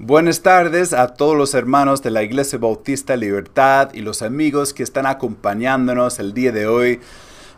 Buenas tardes a todos los hermanos de la Iglesia Bautista Libertad y los amigos que están acompañándonos el día de hoy.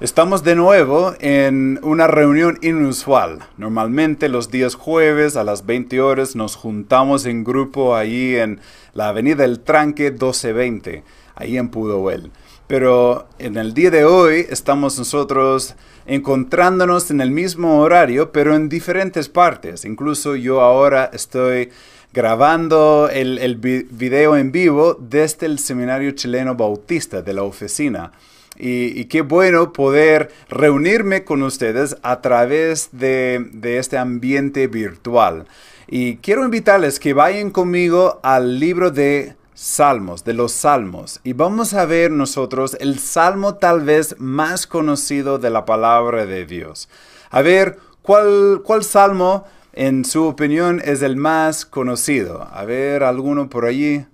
Estamos de nuevo en una reunión inusual. Normalmente los días jueves a las 20 horas nos juntamos en grupo ahí en la Avenida El Tranque 1220, ahí en Pudoel. Pero en el día de hoy estamos nosotros encontrándonos en el mismo horario, pero en diferentes partes. Incluso yo ahora estoy grabando el, video en vivo desde el Seminario Chileno Bautista de la oficina. Y, qué bueno poder reunirme con ustedes a través de, de este ambiente virtual. Y quiero invitarles que vayan conmigo al libro de salmos, de los salmos. Y vamos a ver nosotros el salmo tal vez más conocido de la palabra de Dios. A ver, ¿cuál, cuál salmo en su opinión es el más conocido? A ver, alguno por allí.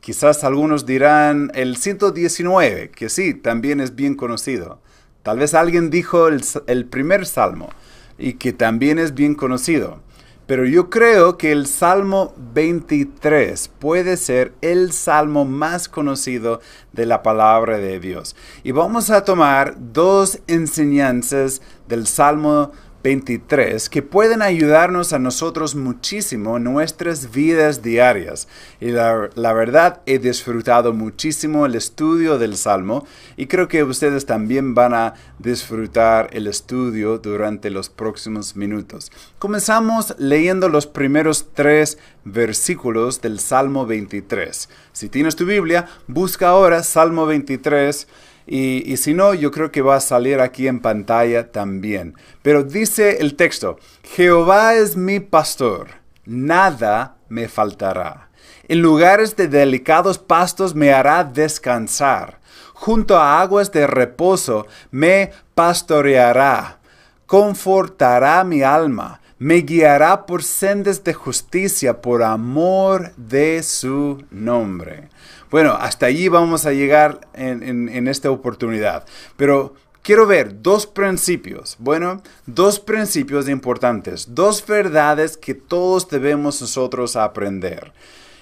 Quizás algunos dirán el 119, que sí, también es bien conocido. Tal vez alguien dijo el, primer salmo y que también es bien conocido. Pero yo creo que el Salmo 23 puede ser el salmo más conocido de la palabra de Dios. Y vamos a tomar dos enseñanzas del Salmo 23 que pueden ayudarnos a nosotros muchísimo en nuestras vidas diarias. Y la, la, verdad, he disfrutado muchísimo el estudio del Salmo y creo que ustedes también van a disfrutar el estudio durante los próximos minutos. Comenzamos leyendo los primeros tres versículos del Salmo 23. Si tienes tu Biblia, busca ahora Salmo 23 y, si no, yo creo que va a salir aquí en pantalla también. Pero dice el texto, Jehová es mi pastor, nada me faltará. En lugares de delicados pastos me hará descansar. Junto a aguas de reposo me pastoreará. Confortará mi alma. Me guiará por sendas de justicia por amor de su nombre. Bueno, hasta allí vamos a llegar en, esta oportunidad. Pero quiero ver dos principios, bueno, dos principios importantes, dos verdades que todos debemos nosotros aprender.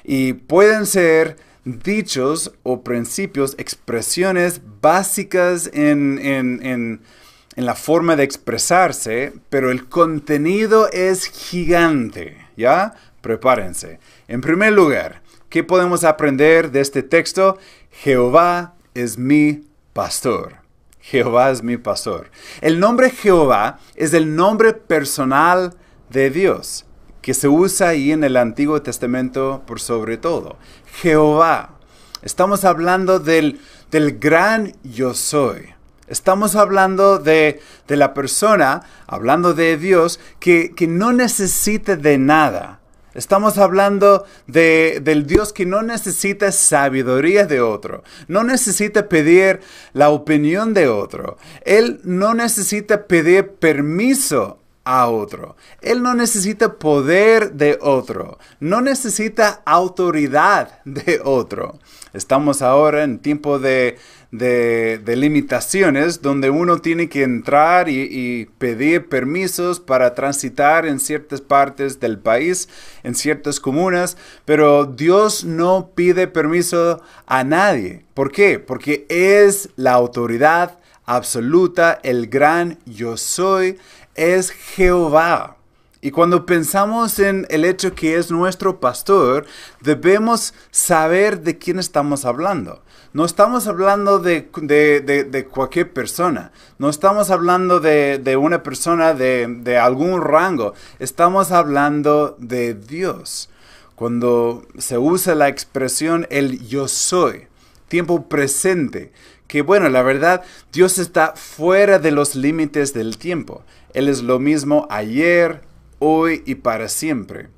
Y pueden ser dichos o principios, expresiones básicas en, en, la forma de expresarse, pero el contenido es gigante, ¿ya? Prepárense. En primer lugar, ¿Qué podemos aprender de este texto? Jehová es mi pastor. Jehová es mi pastor. El nombre Jehová es el nombre personal de Dios, que se usa ahí en el Antiguo Testamento por sobre todo. Jehová. Estamos hablando del, del gran yo soy. Estamos hablando de, de, la persona, hablando de Dios, que, que no necesita de nada Estamos hablando de, del Dios que no necesita sabiduría de otro, no necesita pedir la opinión de otro, Él no necesita pedir permiso a otro, Él no necesita poder de otro, no necesita autoridad de otro. Estamos ahora en tiempo de, limitaciones donde uno tiene que entrar y, pedir permisos para transitar en ciertas partes del país, en ciertas comunas, pero Dios no pide permiso a nadie. ¿Por qué? Porque es la autoridad absoluta, el gran yo soy, es Jehová. Y cuando pensamos en el hecho que es nuestro pastor, debemos saber de quién estamos hablando. No estamos hablando de, cualquier persona. No estamos hablando de, una persona de, algún rango. Estamos hablando de Dios. Cuando se usa la expresión el yo soy, tiempo presente, que bueno, la verdad, Dios está fuera de los límites del tiempo. Él es lo mismo ayer, hoy y para siempre.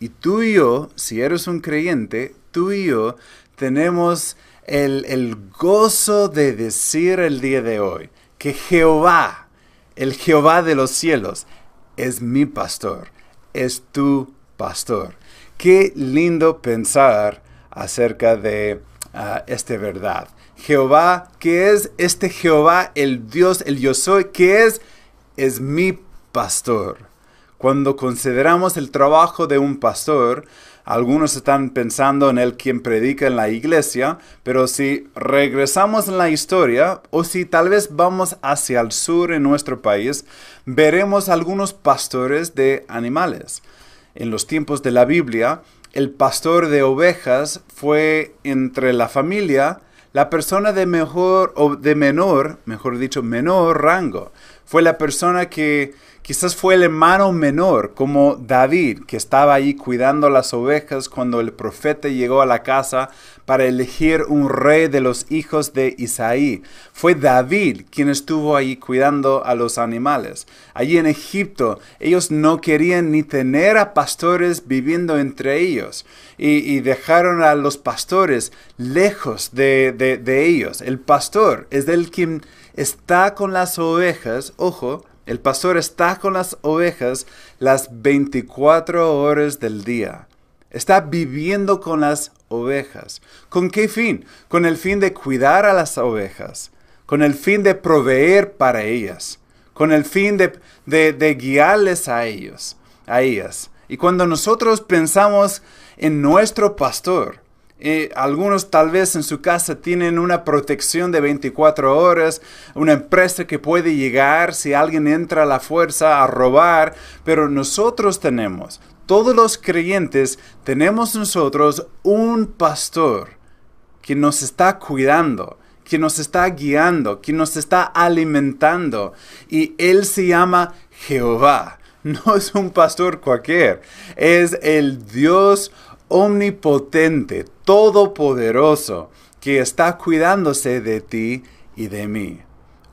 Y tú y yo, si eres un creyente, tú y yo tenemos el, el gozo de decir el día de hoy que Jehová, el Jehová de los cielos, es mi pastor, es tu pastor. Qué lindo pensar acerca de ah, esta verdad. Jehová, ¿qué es este Jehová, el Dios, el yo soy? ¿Qué es? Es mi pastor. Cuando consideramos el trabajo de un pastor, Algunos están pensando en el quien predica en la iglesia, pero si regresamos en la historia o si tal vez vamos hacia el sur en nuestro país, veremos algunos pastores de animales. En los tiempos de la Biblia, el pastor de ovejas fue entre la familia la persona de mejor o de menor, mejor dicho, menor rango. Fue la persona que Quizás fue el hermano menor, como David, que estaba ahí cuidando las ovejas cuando el profeta llegó a la casa para elegir un rey de los hijos de Isaí. Fue David quien estuvo ahí cuidando a los animales. Allí en Egipto ellos no querían ni tener a pastores viviendo entre ellos y, dejaron a los pastores lejos de, de ellos. El pastor es el quien está con las ovejas, ojo, el pastor está con las ovejas las 24 horas del día. Está viviendo con las ovejas. ¿Con qué fin? Con el fin de cuidar a las ovejas, con el fin de proveer para ellas, con el fin de, de, guiarles a ellos, a ellas. Y cuando nosotros pensamos en nuestro pastor, algunos tal vez en su casa tienen una protección de 24 horas, una empresa que puede llegar si alguien entra a la fuerza a robar, pero nosotros tenemos, todos los creyentes, tenemos nosotros un pastor que nos está cuidando, que nos está guiando, que nos está alimentando, y él se llama Jehová. No es un pastor cualquier, es el Dios omnipotente, todopoderoso, que está cuidándose de ti y de mí.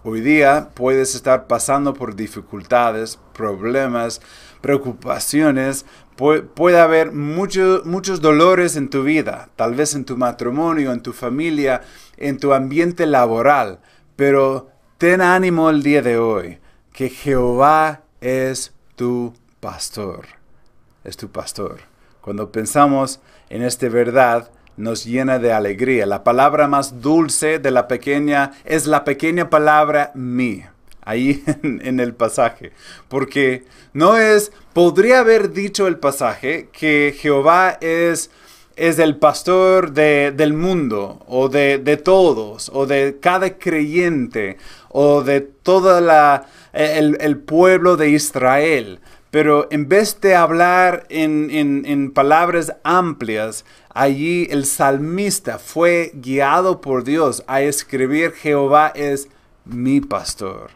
Hoy día puedes estar pasando por dificultades, problemas, preocupaciones, puede haber muchos dolores en tu vida, tal vez en tu matrimonio, en tu familia, en tu ambiente laboral, pero ten ánimo el día de hoy, que Jehová es tu pastor, es tu pastor. Cuando pensamos en esta verdad, nos llena de alegría. La palabra más dulce de la pequeña es la pequeña palabra mi, ahí en, el pasaje. Porque no es, podría haber dicho el pasaje que Jehová es, es el pastor del mundo, o de, todos, o de cada creyente, o de todo el pueblo de Israel. Pero en vez de hablar en, palabras amplias, allí el salmista fue guiado por Dios a escribir Jehová es mi pastor.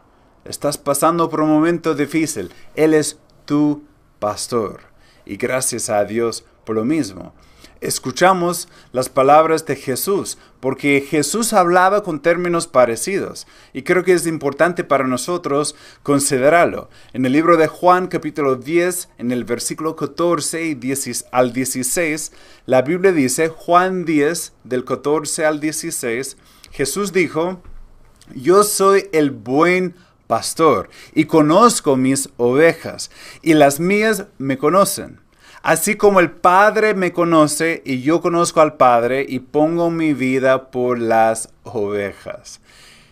Estás pasando por un momento difícil. Él es tu pastor. Y gracias a Dios por lo mismo escuchamos las palabras de Jesús, porque Jesús hablaba con términos parecidos, y creo que es importante para nosotros considerarlo. En el libro de Juan capítulo 10, en el versículo 14 y al 16, la Biblia dice, Juan 10, del 14 al 16, Jesús dijo, yo soy el buen pastor y conozco mis ovejas, y las mías me conocen Así como el Padre me conoce y yo conozco al Padre y pongo mi vida por las ovejas.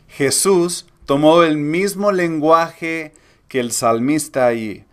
Jesús tomó el mismo lenguaje que el salmista allí.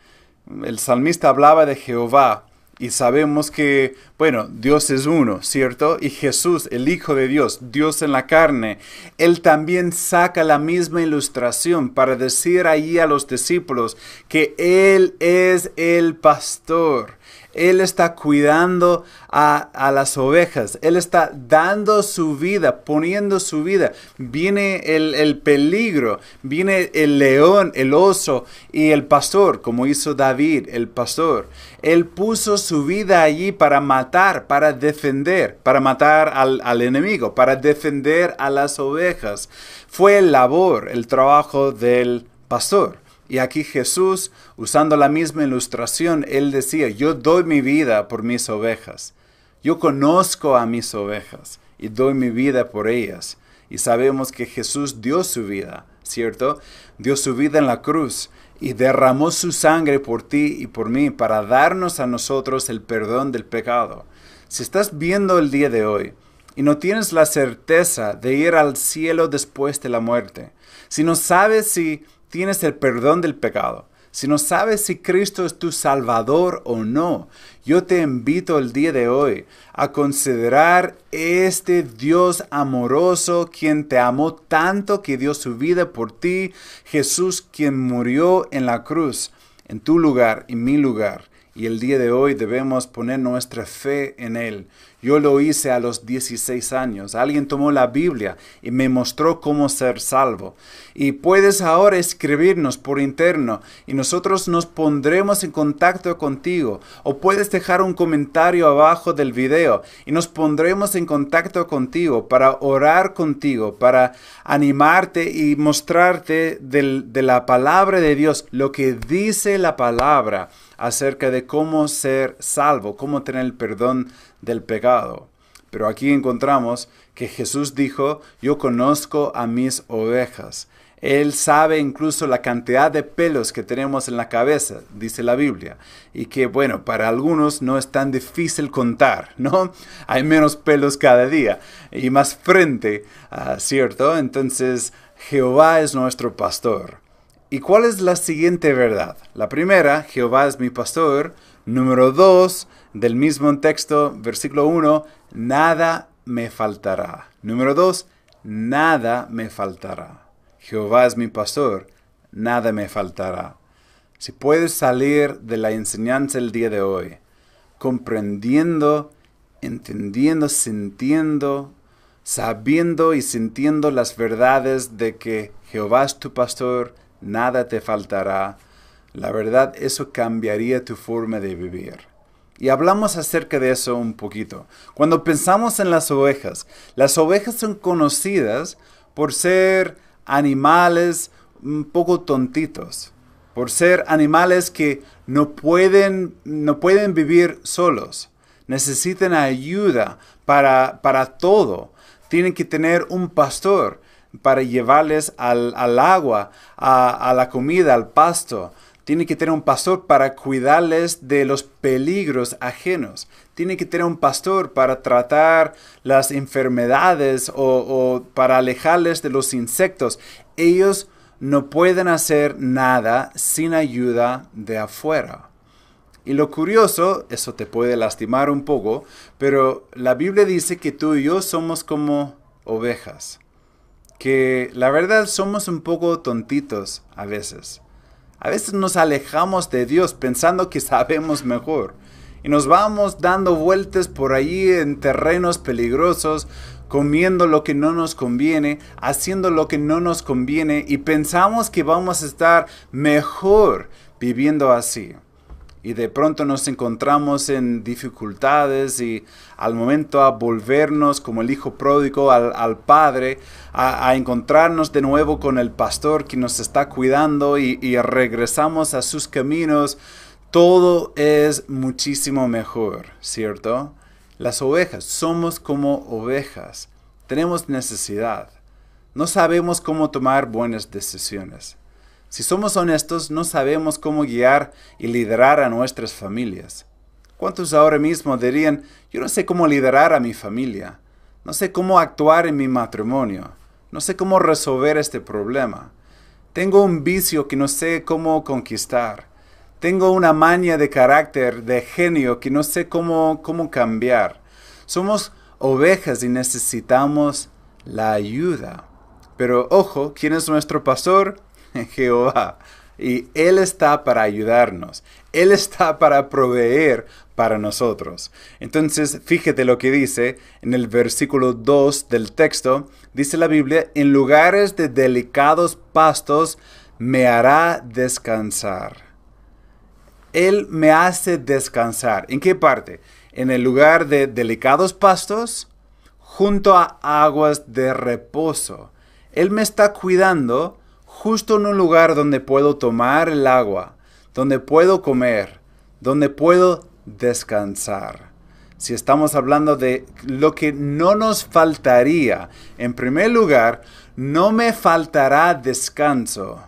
El salmista hablaba de Jehová y sabemos que, bueno, Dios es uno, ¿cierto? Y Jesús, el Hijo de Dios, Dios en la carne, Él también saca la misma ilustración para decir allí a los discípulos que Él es el pastor. Él está cuidando a, las ovejas. Él está dando su vida, poniendo su vida. Viene el, el, peligro, viene el león, el oso y el pastor, como hizo David, el pastor. Él puso su vida allí para matar, para defender, para matar al, al enemigo, para defender a las ovejas. Fue el labor, el trabajo del pastor. Y aquí Jesús, usando la misma ilustración, él decía, yo doy mi vida por mis ovejas. Yo conozco a mis ovejas y doy mi vida por ellas. Y sabemos que Jesús dio su vida, ¿cierto? Dio su vida en la cruz y derramó su sangre por ti y por mí para darnos a nosotros el perdón del pecado. Si estás viendo el día de hoy y no tienes la certeza de ir al cielo después de la muerte, si no sabes si tienes el perdón del pecado, si no sabes si Cristo es tu Salvador o no, yo te invito el día de hoy a considerar este Dios amoroso quien te amó tanto que dio su vida por ti, Jesús quien murió en la cruz, en tu lugar y mi lugar y el día de hoy debemos poner nuestra fe en Él. Yo lo hice a los 16 años. Alguien tomó la Biblia y me mostró cómo ser salvo. Y puedes ahora escribirnos por interno y nosotros nos pondremos en contacto contigo. O puedes dejar un comentario abajo del video y nos pondremos en contacto contigo para orar contigo, para animarte y mostrarte de la palabra de Dios, lo que dice la palabra acerca de cómo ser salvo, cómo tener el perdón del pecado. Pero aquí encontramos que Jesús dijo, yo conozco a mis ovejas. Él sabe incluso la cantidad de pelos que tenemos en la cabeza, dice la Biblia. Y que, bueno, para algunos no es tan difícil contar, ¿no? Hay menos pelos cada día y más frente, ah, ¿cierto? Entonces, Jehová es nuestro pastor. ¿Y cuál es la siguiente verdad? La primera, Jehová es mi pastor. Número dos, del mismo texto, versículo 1, nada me faltará. Número dos, nada me faltará. Jehová es mi pastor, nada me faltará. Si puedes salir de la enseñanza el día de hoy, comprendiendo, entendiendo, sintiendo, sabiendo y sintiendo las verdades de que Jehová es tu pastor, nada te faltará. La verdad, eso cambiaría tu forma de vivir. Y hablamos acerca de eso un poquito. Cuando pensamos en las ovejas, las ovejas son conocidas por ser animales un poco tontitos, por ser animales que no pueden, no pueden vivir solos, necesitan ayuda para, para todo, tienen que tener un pastor, para llevarles al, agua, a, la comida, al pasto. Tiene que tener un pastor para cuidarles de los peligros ajenos. Tiene que tener un pastor para tratar las enfermedades o, o para alejarles de los insectos. Ellos no pueden hacer nada sin ayuda de afuera. Y lo curioso, eso te puede lastimar un poco, pero la Biblia dice que tú y yo somos como ovejas que la verdad somos un poco tontitos a veces. A veces nos alejamos de Dios pensando que sabemos mejor y nos vamos dando vueltas por ahí en terrenos peligrosos, comiendo lo que no nos conviene, haciendo lo que no nos conviene y pensamos que vamos a estar mejor viviendo así y de pronto nos encontramos en dificultades y al momento a volvernos como el hijo pródigo al, Padre, a, encontrarnos de nuevo con el pastor que nos está cuidando y, y regresamos a sus caminos, todo es muchísimo mejor, ¿cierto? Las ovejas, somos como ovejas, tenemos necesidad, no sabemos cómo tomar buenas decisiones. Si somos honestos, no sabemos cómo guiar y liderar a nuestras familias. ¿Cuántos ahora mismo dirían, yo no sé cómo liderar a mi familia? No sé cómo actuar en mi matrimonio. No sé cómo resolver este problema. Tengo un vicio que no sé cómo conquistar. Tengo una maña de carácter, de genio que no sé cómo, cómo cambiar. Somos ovejas y necesitamos la ayuda. Pero ojo, ¿quién es nuestro pastor? Jehová. Y Él está para ayudarnos. Él está para proveer para nosotros. Entonces, fíjate lo que dice en el versículo 2 del texto. Dice la Biblia, en lugares de delicados pastos me hará descansar. Él me hace descansar. ¿En qué parte? En el lugar de delicados pastos, junto a aguas de reposo. Él me está cuidando justo en un lugar donde puedo tomar el agua, donde puedo comer, donde puedo descansar. Si estamos hablando de lo que no nos faltaría, en primer lugar, no me faltará descanso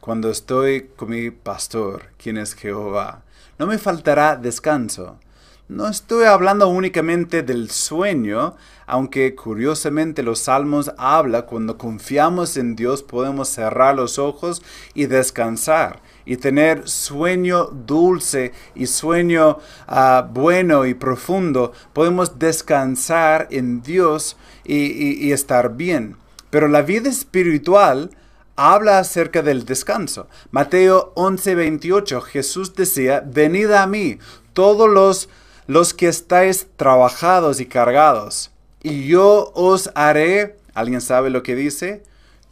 cuando estoy con mi pastor, quien es Jehová. No me faltará descanso. No estoy hablando únicamente del sueño, aunque curiosamente los salmos habla cuando confiamos en Dios podemos cerrar los ojos y descansar. y tener sueño dulce y sueño ah, bueno y profundo, podemos descansar en Dios y, estar bien. Pero la vida espiritual habla acerca del descanso. Mateo 11:28, Jesús decía, venid a mí, todos los, los que estáis trabajados y cargados, y yo os haré, ¿alguien sabe lo que dice?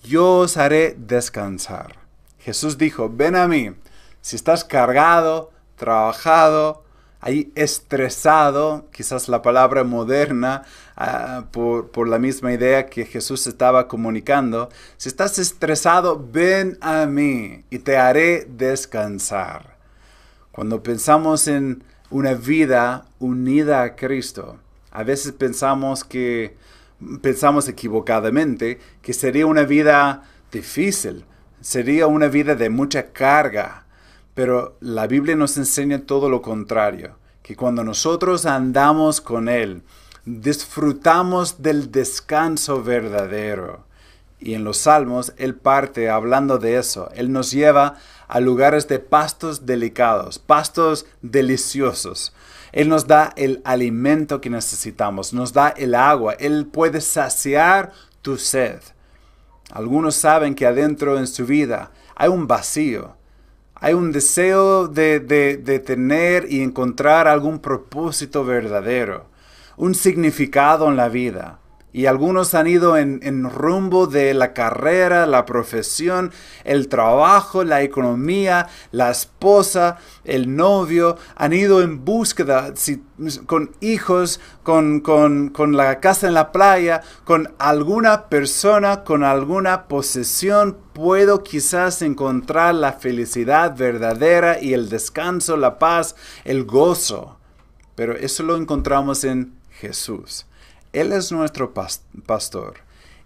Yo os haré descansar. Jesús dijo, ven a mí, si estás cargado, trabajado, ahí estresado, quizás la palabra moderna, ah, por, por, la misma idea que Jesús estaba comunicando, si estás estresado, ven a mí y te haré descansar. Cuando pensamos en una vida unida a Cristo, a veces pensamos que, pensamos equivocadamente, que sería una vida difícil, sería una vida de mucha carga, pero la Biblia nos enseña todo lo contrario, que cuando nosotros andamos con Él, disfrutamos del descanso verdadero. Y en los salmos Él parte hablando de eso. Él nos lleva a lugares de pastos delicados, pastos deliciosos. Él nos da el alimento que necesitamos, nos da el agua. Él puede saciar tu sed. Algunos saben que adentro en su vida hay un vacío. Hay un deseo de, de, tener y encontrar algún propósito verdadero, un significado en la vida y algunos han ido en, rumbo de la carrera, la profesión, el trabajo, la economía, la esposa, el novio, han ido en búsqueda con hijos, con, con la casa en la playa, con alguna persona, con alguna posesión, puedo quizás encontrar la felicidad verdadera y el descanso, la paz, el gozo. Pero eso lo encontramos en Jesús. Él es nuestro pastor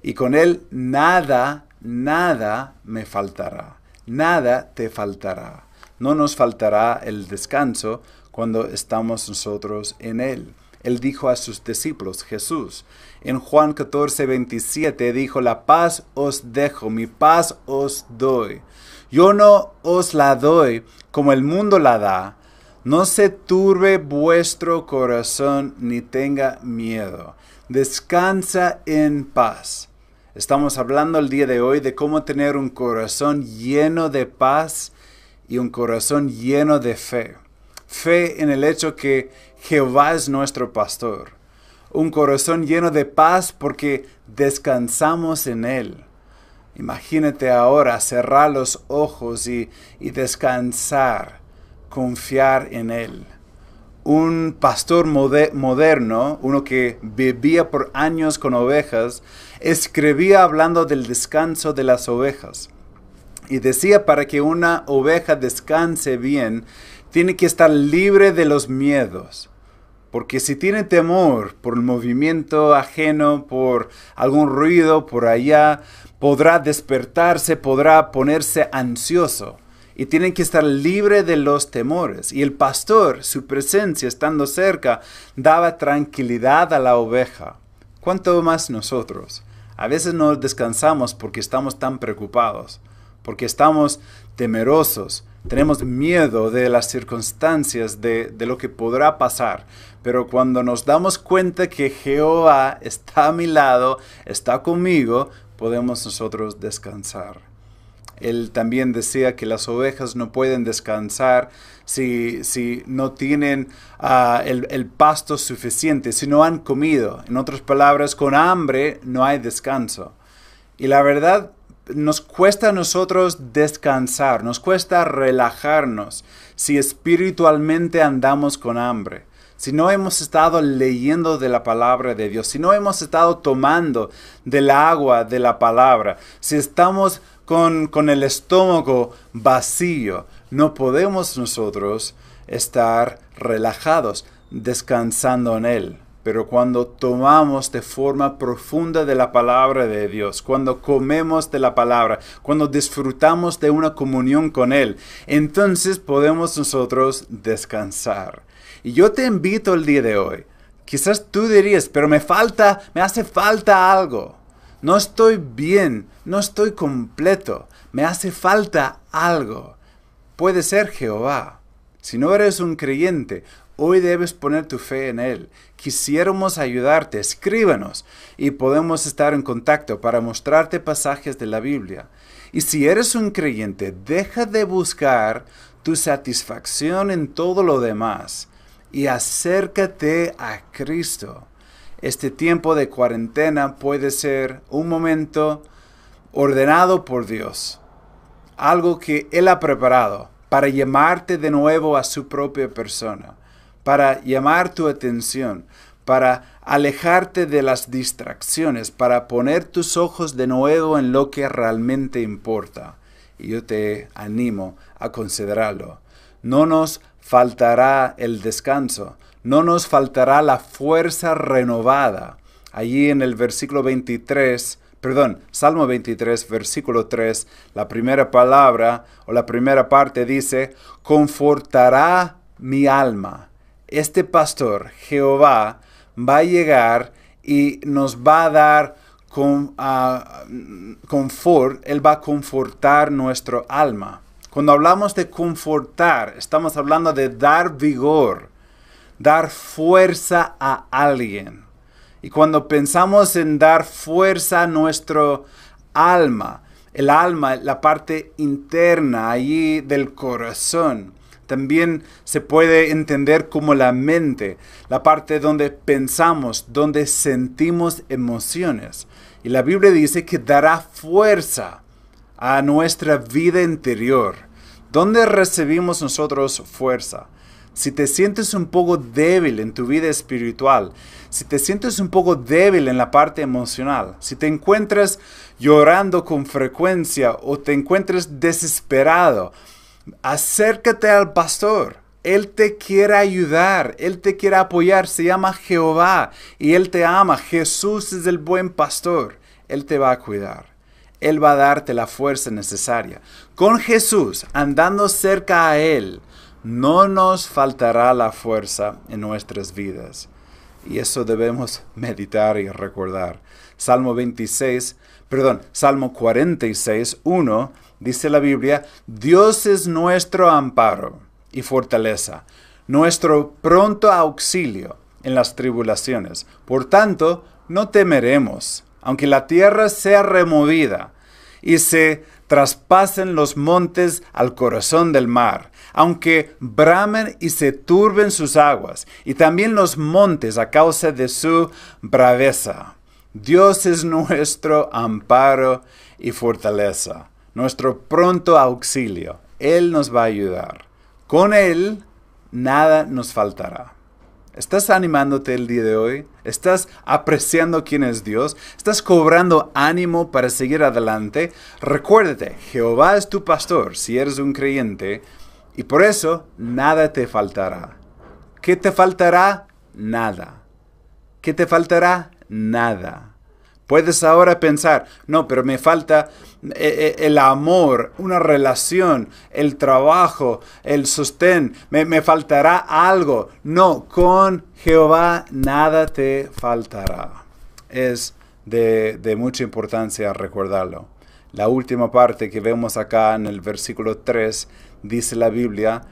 y con Él nada, nada me faltará. Nada te faltará. No nos faltará el descanso cuando estamos nosotros en Él. Él dijo a sus discípulos, Jesús, en Juan 14, 27 dijo, la paz os dejo, mi paz os doy. Yo no os la doy como el mundo la da. No se turbe vuestro corazón ni tenga miedo descansa en paz. Estamos hablando el día de hoy de cómo tener un corazón lleno de paz y un corazón lleno de fe. Fe en el hecho que Jehová es nuestro pastor. Un corazón lleno de paz porque descansamos en Él. Imagínate ahora cerrar los ojos y, y descansar, confiar en Él un pastor moderno, uno que vivía por años con ovejas, escribía hablando del descanso de las ovejas. Y decía para que una oveja descanse bien, tiene que estar libre de los miedos. Porque si tiene temor por el movimiento ajeno, por algún ruido por allá, podrá despertarse, podrá ponerse ansioso y tienen que estar libre de los temores. Y el pastor, su presencia estando cerca, daba tranquilidad a la oveja. ¿Cuánto más nosotros? A veces no descansamos porque estamos tan preocupados, porque estamos temerosos, tenemos miedo de las circunstancias, de, de, lo que podrá pasar. Pero cuando nos damos cuenta que Jehová está a mi lado, está conmigo, podemos nosotros descansar. Él también decía que las ovejas no pueden descansar si, si no tienen ah, el, el, pasto suficiente, si no han comido. En otras palabras, con hambre no hay descanso. Y la verdad, nos cuesta a nosotros descansar, nos cuesta relajarnos si espiritualmente andamos con hambre si no hemos estado leyendo de la palabra de Dios, si no hemos estado tomando del agua de la palabra, si estamos con, el estómago vacío. No podemos nosotros estar relajados, descansando en Él. Pero cuando tomamos de forma profunda de la palabra de Dios, cuando comemos de la palabra, cuando disfrutamos de una comunión con Él, entonces podemos nosotros descansar. Y yo te invito el día de hoy. Quizás tú dirías, pero me falta, me hace falta algo. No estoy bien, no estoy completo, me hace falta algo. puede ser Jehová. Si no eres un creyente, hoy debes poner tu fe en Él. Quisiéramos ayudarte, escríbanos y podemos estar en contacto para mostrarte pasajes de la Biblia. Y si eres un creyente, deja de buscar tu satisfacción en todo lo demás y acércate a Cristo. Este tiempo de cuarentena puede ser un momento ordenado por Dios, algo que Él ha preparado para llamarte de nuevo a su propia persona, para llamar tu atención, para alejarte de las distracciones, para poner tus ojos de nuevo en lo que realmente importa. Y yo te animo a considerarlo. No nos faltará el descanso, no nos faltará la fuerza renovada. Allí en el versículo 23, perdón, Salmo 23, versículo 3, la primera palabra o la primera parte dice, confortará mi alma. Este pastor, Jehová, va a llegar y nos va a dar con, confort, Él va a confortar nuestro alma. Cuando hablamos de confortar, estamos hablando de dar vigor, dar fuerza a alguien. Y cuando pensamos en dar fuerza a nuestro alma, el alma, la parte interna allí del corazón, también se puede entender como la mente, la parte donde pensamos, donde sentimos emociones. Y la Biblia dice que dará fuerza a nuestra vida interior. ¿Dónde recibimos nosotros fuerza? Si te sientes un poco débil en tu vida espiritual, si te sientes un poco débil en la parte emocional, si te encuentras llorando con frecuencia o te encuentras desesperado, acércate al pastor. Él te quiere ayudar, Él te quiere apoyar, se llama Jehová y Él te ama. Jesús es el buen pastor, Él te va a cuidar. Él va a darte la fuerza necesaria. Con Jesús, andando cerca a Él, no nos faltará la fuerza en nuestras vidas. Y eso debemos meditar y recordar. Salmo 26, perdón, Salmo 46, 1, dice la Biblia, Dios es nuestro amparo y fortaleza, nuestro pronto auxilio en las tribulaciones. Por tanto, no temeremos, aunque la tierra sea removida y se traspasen los montes al corazón del mar, aunque bramen y se turben sus aguas, y también los montes a causa de su braveza. Dios es nuestro amparo y fortaleza, nuestro pronto auxilio. Él nos va a ayudar. Con Él nada nos faltará. ¿Estás animándote el día de hoy? ¿Estás apreciando quién es Dios? ¿Estás cobrando ánimo para seguir adelante? Recuérdate, Jehová es tu pastor si eres un creyente y por eso nada te faltará. ¿Qué te faltará? Nada. ¿Qué te faltará? Nada. Puedes ahora pensar, no, pero me falta eh, eh, el amor, una relación, el trabajo, el sostén, me, faltará algo. No, con Jehová nada te faltará. Es de, de mucha importancia recordarlo. La última parte que vemos acá en el versículo 3 dice la Biblia,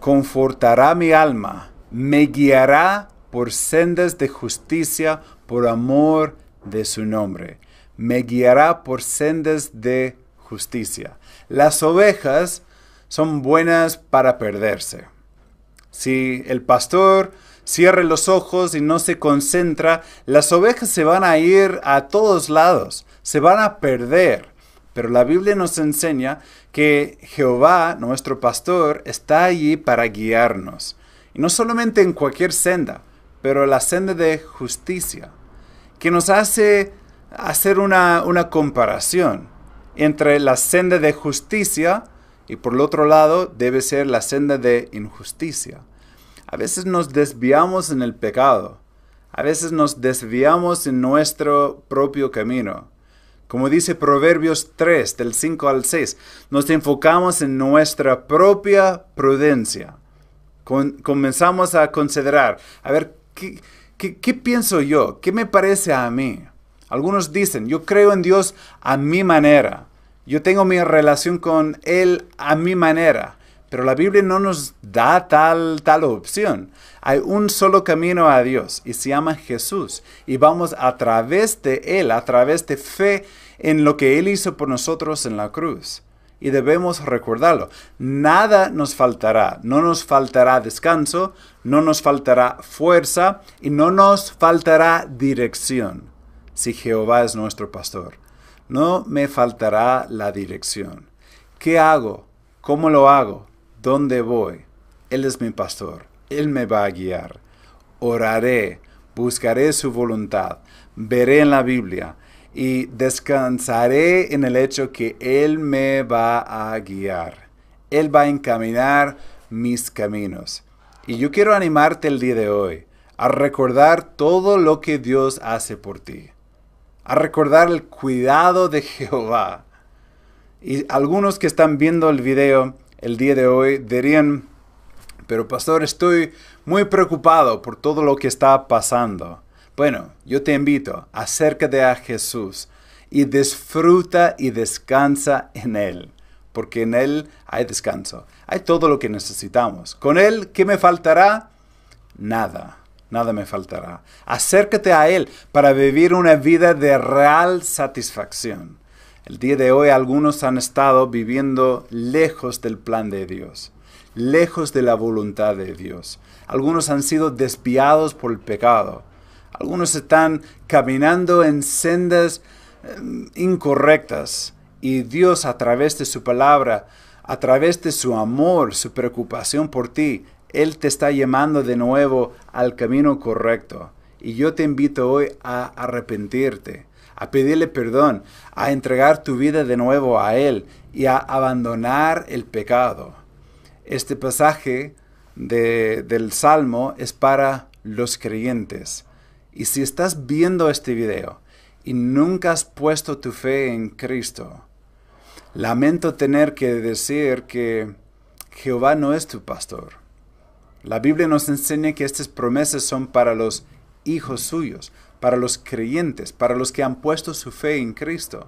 confortará mi alma, me guiará por sendas de justicia, por amor de su nombre. Me guiará por sendas de justicia. Las ovejas son buenas para perderse. Si el pastor cierra los ojos y no se concentra, las ovejas se van a ir a todos lados, se van a perder. Pero la Biblia nos enseña que Jehová, nuestro pastor, está allí para guiarnos. Y no solamente en cualquier senda, pero la senda de justicia que nos hace hacer una, comparación entre la senda de justicia y por el otro lado debe ser la senda de injusticia. A veces nos desviamos en el pecado, a veces nos desviamos en nuestro propio camino. Como dice Proverbios 3, del 5 al 6, nos enfocamos en nuestra propia prudencia. comenzamos a considerar, a ver, ¿qué, ¿Qué, pienso yo? ¿Qué me parece a mí? Algunos dicen, yo creo en Dios a mi manera. Yo tengo mi relación con Él a mi manera. Pero la Biblia no nos da tal, tal opción. Hay un solo camino a Dios y se llama Jesús. Y vamos a través de Él, a través de fe en lo que Él hizo por nosotros en la cruz. Y debemos recordarlo. Nada nos faltará. No nos faltará descanso, no nos faltará fuerza y no nos faltará dirección si Jehová es nuestro pastor. No me faltará la dirección. ¿Qué hago? ¿Cómo lo hago? ¿Dónde voy? Él es mi pastor. Él me va a guiar. Oraré, buscaré su voluntad, veré en la Biblia y descansaré en el hecho que Él me va a guiar. Él va a encaminar mis caminos. Y yo quiero animarte el día de hoy a recordar todo lo que Dios hace por ti, a recordar el cuidado de Jehová. Y algunos que están viendo el video el día de hoy dirían, pero pastor, estoy muy preocupado por todo lo que está pasando. Bueno, yo te invito, acércate a Jesús y disfruta y descansa en Él, porque en Él hay descanso, hay todo lo que necesitamos. Con Él, ¿qué me faltará? Nada, nada me faltará. Acércate a Él para vivir una vida de real satisfacción. El día de hoy algunos han estado viviendo lejos del plan de Dios, lejos de la voluntad de Dios. Algunos han sido desviados por el pecado. Algunos están caminando en sendas em, incorrectas y Dios a través de su palabra, a través de su amor, su preocupación por ti, Él te está llamando de nuevo al camino correcto. Y yo te invito hoy a arrepentirte a pedirle perdón, a entregar tu vida de nuevo a Él y a abandonar el pecado. Este pasaje del Salmo es para los creyentes. Y si estás viendo este video y nunca has puesto tu fe en Cristo, lamento tener que decir que Jehová no es tu pastor. La Biblia nos enseña que estas promesas son para los hijos suyos, para los creyentes, para los que han puesto su fe en Cristo.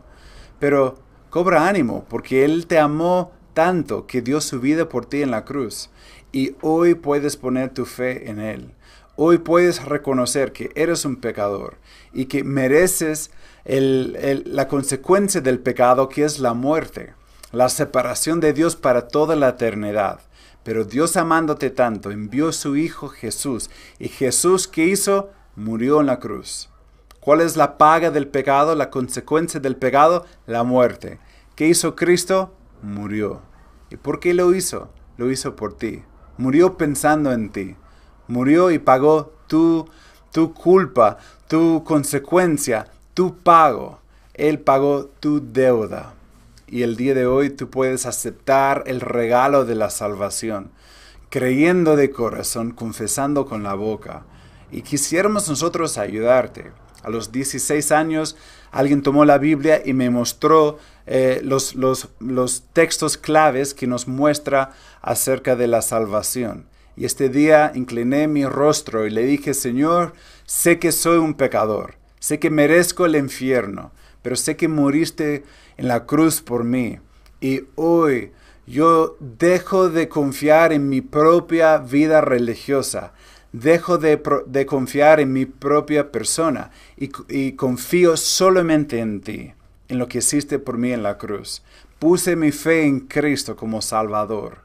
Pero cobra ánimo, porque Él te amó tanto que dio su vida por ti en la cruz. Y hoy puedes poner tu fe en Él. Hoy puedes reconocer que eres un pecador y que mereces la consecuencia del pecado que es la muerte, la separación de Dios para toda la eternidad. Pero Dios amándote tanto envió a su Hijo Jesús. ¿Y Jesús qué hizo? murió en la cruz. ¿Cuál es la paga del pecado, la consecuencia del pecado? La muerte. ¿Qué hizo Cristo? Murió. ¿Y por qué lo hizo? Lo hizo por ti. Murió pensando en ti. Murió y pagó tu, tu culpa, tu consecuencia, tu pago. Él pagó tu deuda. Y el día de hoy tú puedes aceptar el regalo de la salvación, creyendo de corazón, confesando con la boca y quisiéramos nosotros ayudarte. A los 16 años alguien tomó la Biblia y me mostró eh, los, los, los textos claves que nos muestra acerca de la salvación. Y este día incliné mi rostro y le dije, Señor, sé que soy un pecador, sé que merezco el infierno, pero sé que moriste en la cruz por mí. Y hoy yo dejo de confiar en mi propia vida religiosa dejo de, confiar en mi propia persona y, confío solamente en ti, en lo que hiciste por mí en la cruz. Puse mi fe en Cristo como Salvador.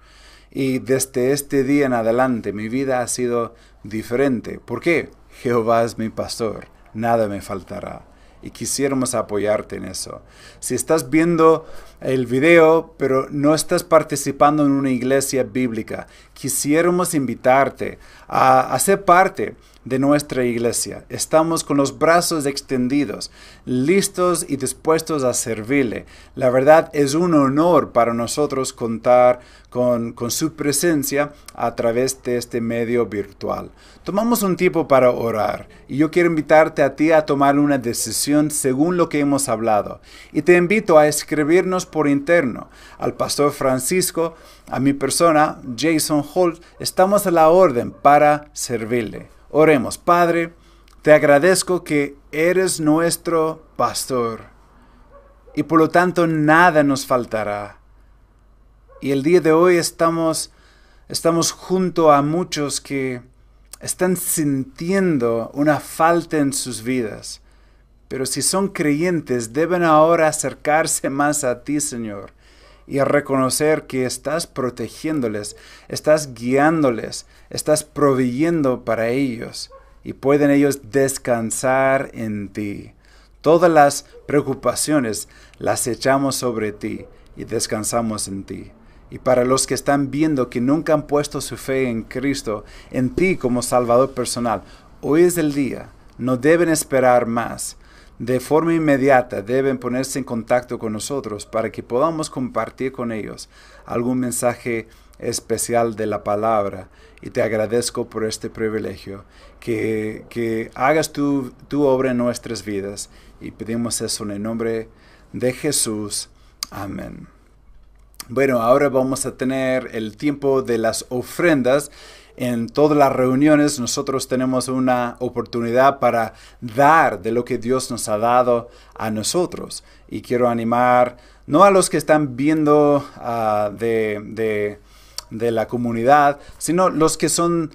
Y desde este día en adelante mi vida ha sido diferente. ¿Por qué? Jehová es mi pastor, nada me faltará y quisiéramos apoyarte en eso. Si estás viendo el video, pero no estás participando en una iglesia bíblica, quisiéramos invitarte a, ser parte de nuestra iglesia. Estamos con los brazos extendidos, listos y dispuestos a servirle. La verdad es un honor para nosotros contar con, con, su presencia a través de este medio virtual. Tomamos un tiempo para orar y yo quiero invitarte a ti a tomar una decisión según lo que hemos hablado. Y te invito a escribirnos por interno al pastor Francisco, a mi persona, Jason Estamos a la orden para servirle. Oremos, Padre, te agradezco que eres nuestro pastor y por lo tanto nada nos faltará. Y el día de hoy estamos, estamos junto a muchos que están sintiendo una falta en sus vidas. Pero si son creyentes, deben ahora acercarse más a ti, Señor, y a reconocer que estás protegiéndoles, estás guiándoles, estás proveyendo para ellos, y pueden ellos descansar en ti. Todas las preocupaciones las echamos sobre ti y descansamos en ti. Y para los que están viendo que nunca han puesto su fe en Cristo, en ti como Salvador personal, hoy es el día. No deben esperar más. De forma inmediata deben ponerse en contacto con nosotros para que podamos compartir con ellos algún mensaje especial de la palabra. Y te agradezco por este privilegio. Que, que hagas tu, tu obra en nuestras vidas. Y pedimos eso en el nombre de Jesús. Amén. Bueno, ahora vamos a tener el tiempo de las ofrendas. En todas las reuniones nosotros tenemos una oportunidad para dar de lo que Dios nos ha dado a nosotros. Y quiero animar no a los que están viendo uh, de, de, de la comunidad, sino los que son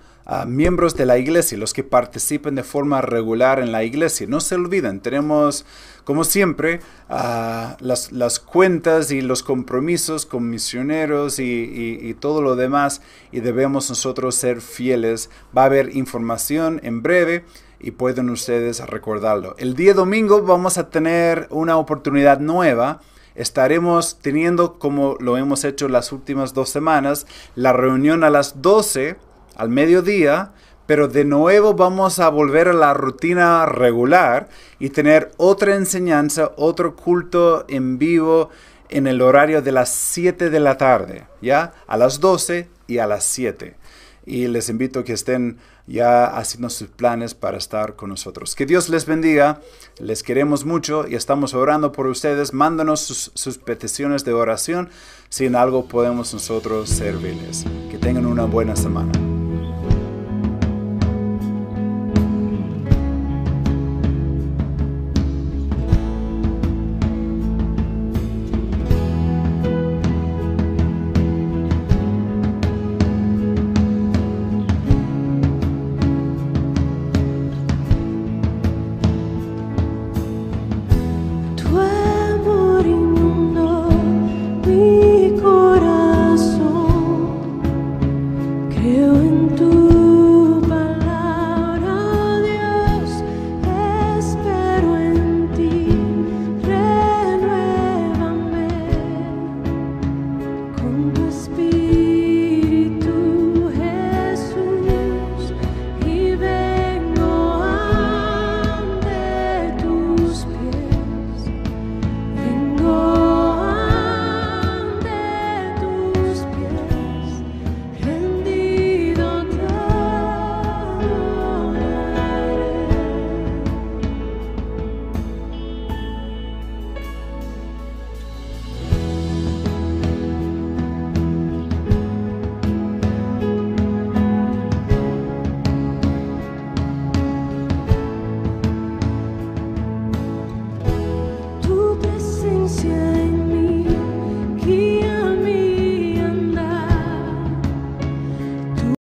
miembros de la iglesia, los que participen de forma regular en la iglesia. No se olviden, tenemos, como siempre, las, las, cuentas y los compromisos con misioneros y, y, todo lo demás, y debemos nosotros ser fieles. Va a haber información en breve y pueden ustedes recordarlo. El día domingo vamos a tener una oportunidad nueva estaremos teniendo, como lo hemos hecho las últimas dos semanas, la reunión a las 12 al mediodía, pero de nuevo vamos a volver a la rutina regular y tener otra enseñanza, otro culto en vivo en el horario de las 7 de la tarde, ¿ya? A las 12 y a las 7. Y les invito a que estén ya haciendo sus planes para estar con nosotros. Que Dios les bendiga, les queremos mucho y estamos orando por ustedes. Mándanos sus, peticiones de oración si en algo podemos nosotros servirles. Que tengan una buena semana.